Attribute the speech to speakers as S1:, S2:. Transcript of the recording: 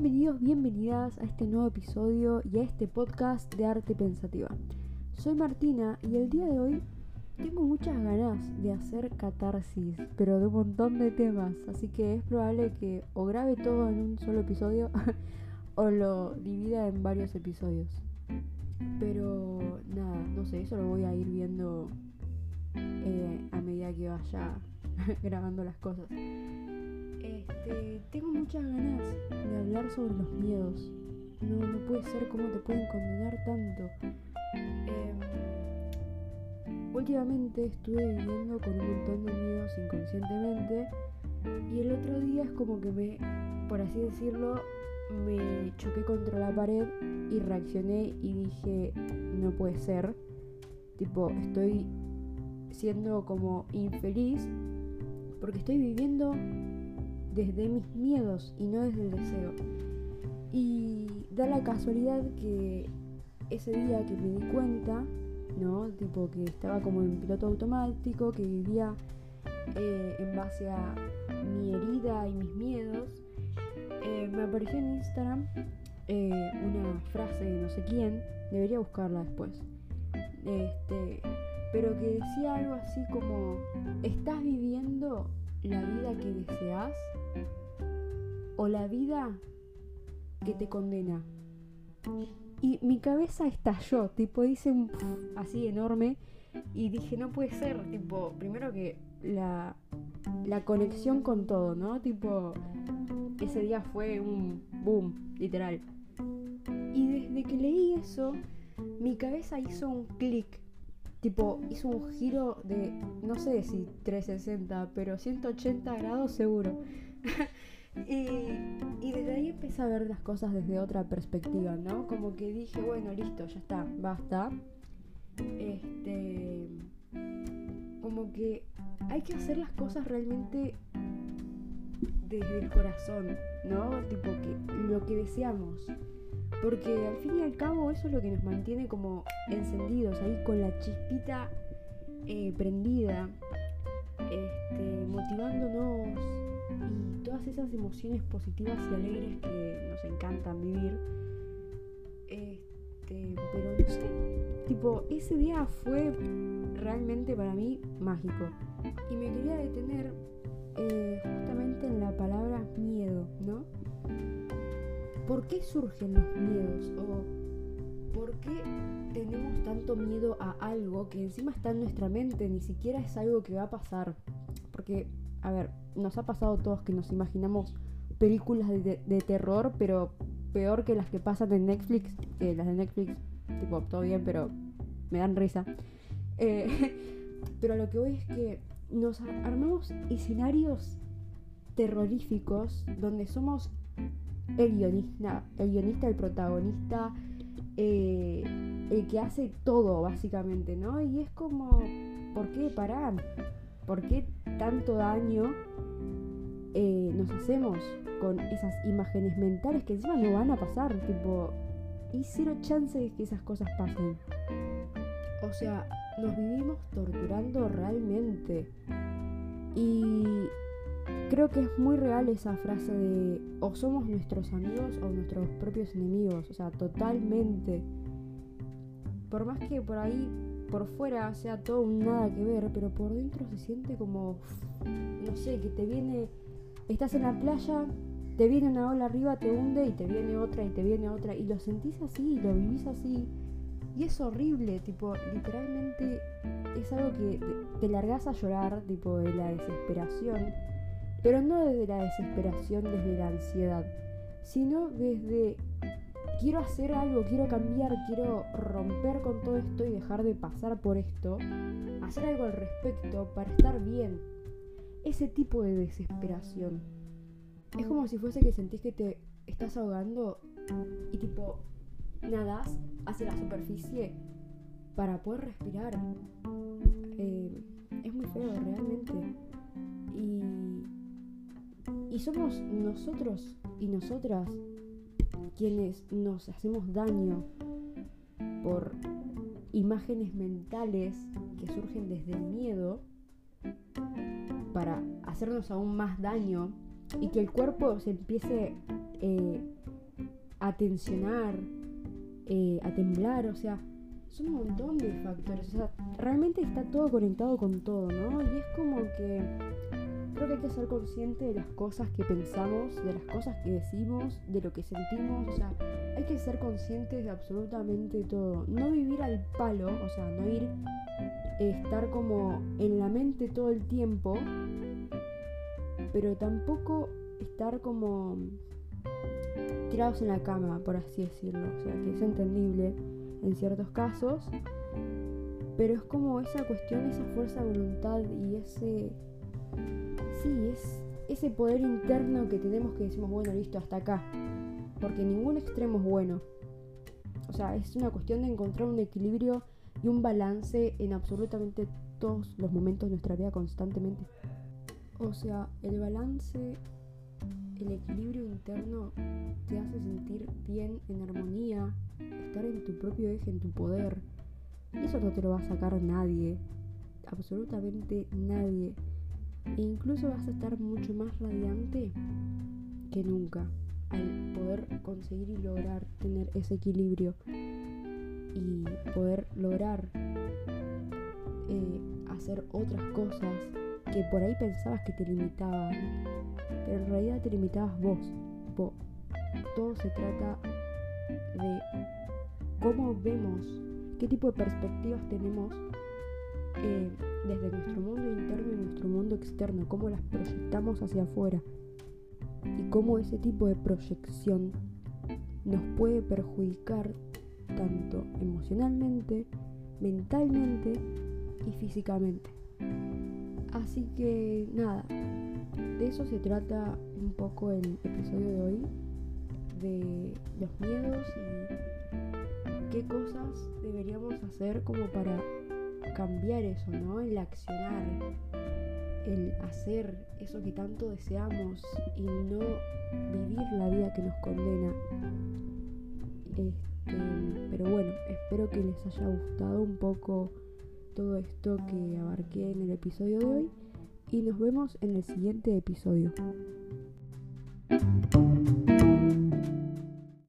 S1: Bienvenidos, bienvenidas a este nuevo episodio y a este podcast de arte pensativa. Soy Martina y el día de hoy tengo muchas ganas de hacer catarsis, pero de un montón de temas, así que es probable que o grabe todo en un solo episodio o lo divida en varios episodios. Pero nada, no sé, eso lo voy a ir viendo eh, a medida que vaya grabando las cosas. Este, tengo muchas ganas de hablar sobre los miedos. No, no puede ser cómo te pueden condenar tanto. Em, últimamente estuve viviendo con un montón de miedos inconscientemente y el otro día es como que me, por así decirlo, me choqué contra la pared y reaccioné y dije, no puede ser. Tipo, estoy siendo como infeliz porque estoy viviendo desde mis miedos y no desde el deseo. Y da la casualidad que ese día que me di cuenta, ¿no? Tipo que estaba como en piloto automático, que vivía eh, en base a mi herida y mis miedos, eh, me apareció en Instagram eh, una frase de no sé quién, debería buscarla después. Este, pero que decía algo así como, ¿estás viviendo la vida que deseas o la vida que te condena? Y mi cabeza estalló, tipo hice un así enorme y dije, no puede ser, tipo, primero que la, la conexión con todo, ¿no? Tipo, ese día fue un boom, literal. Y desde que leí eso, mi cabeza hizo un clic tipo, hizo un giro de, no sé si 360, pero 180 grados seguro. y, desde ahí empecé a ver las cosas desde otra perspectiva, ¿no? Como que dije, bueno, listo, ya está, basta. Este. Como que hay que hacer las cosas realmente desde el corazón, ¿no? Tipo que lo que deseamos. Porque al fin y al cabo eso es lo que nos mantiene como encendidos, ahí con la chispita eh, prendida, este, motivándonos y todas esas emociones positivas y alegres que nos encantan vivir. Este, pero no sé, tipo, ese día fue realmente para mí mágico. Y me quería detener eh, justamente en la palabra miedo, ¿no? ¿Por qué surgen los miedos? ¿O por qué tenemos tanto miedo a algo que encima está en nuestra mente? Ni siquiera es algo que va a pasar. Porque, a ver, nos ha pasado a todos que nos imaginamos películas de, terror, pero peor que las que pasan en Netflix. Eh, las de Netflix, tipo, todo bien, pero me dan risa. Eh, pero lo que voy es que nos armamos escenarios terroríficos donde somos el guionista, el guionista, el protagonista, eh, el que hace todo básicamente, ¿no? Y es como, ¿por qué parar? ¿Por qué tanto daño eh, nos hacemos con esas imágenes mentales que encima no van a pasar? Tipo, y cero chance de que esas cosas pasen. O sea, nos vivimos torturando realmente. Y Creo que es muy real esa frase de o somos nuestros amigos o nuestros propios enemigos, o sea, totalmente. Por más que por ahí, por fuera sea todo un nada que ver, pero por dentro se siente como, no sé, que te viene, estás en la playa, te viene una ola arriba, te hunde y te viene otra y te viene otra y lo sentís así, lo vivís así. Y es horrible, tipo, literalmente es algo que te largas a llorar, tipo, de la desesperación pero no desde la desesperación, desde la ansiedad, sino desde quiero hacer algo, quiero cambiar, quiero romper con todo esto y dejar de pasar por esto, hacer algo al respecto para estar bien. Ese tipo de desesperación. Es como si fuese que sentís que te estás ahogando y tipo nadas hacia la superficie para poder respirar. Eh, es muy feo, realmente. Y somos nosotros y nosotras quienes nos hacemos daño por imágenes mentales que surgen desde el miedo para hacernos aún más daño y que el cuerpo se empiece eh, a tensionar, eh, a temblar, o sea, son un montón de factores, o sea, realmente está todo conectado con todo, ¿no? Y es como que creo que hay que ser consciente de las cosas que pensamos, de las cosas que decimos, de lo que sentimos, o sea, hay que ser conscientes de absolutamente todo, no vivir al palo, o sea, no ir, estar como en la mente todo el tiempo, pero tampoco estar como tirados en la cama, por así decirlo. O sea, que es entendible en ciertos casos, pero es como esa cuestión, esa fuerza de voluntad y ese... Sí, es ese poder interno que tenemos que decimos, bueno, listo, hasta acá. Porque ningún extremo es bueno. O sea, es una cuestión de encontrar un equilibrio y un balance en absolutamente todos los momentos de nuestra vida constantemente. O sea, el balance, el equilibrio interno te hace sentir bien, en armonía, estar en tu propio eje, en tu poder. Y eso no te lo va a sacar nadie, absolutamente nadie. E incluso vas a estar mucho más radiante que nunca al poder conseguir y lograr tener ese equilibrio y poder lograr eh, hacer otras cosas que por ahí pensabas que te limitaban, pero en realidad te limitabas vos. vos. Todo se trata de cómo vemos, qué tipo de perspectivas tenemos eh, desde nuestro mundo interno y nuestro mundo externo, cómo las proyectamos hacia afuera y cómo ese tipo de proyección nos puede perjudicar tanto emocionalmente, mentalmente y físicamente. Así que nada, de eso se trata un poco el episodio de hoy, de los miedos y qué cosas deberíamos hacer como para cambiar eso, ¿no? El accionar, el hacer eso que tanto deseamos y no vivir la vida que nos condena. Este, pero bueno, espero que les haya gustado un poco todo esto que abarqué en el episodio de hoy y nos vemos en el siguiente episodio.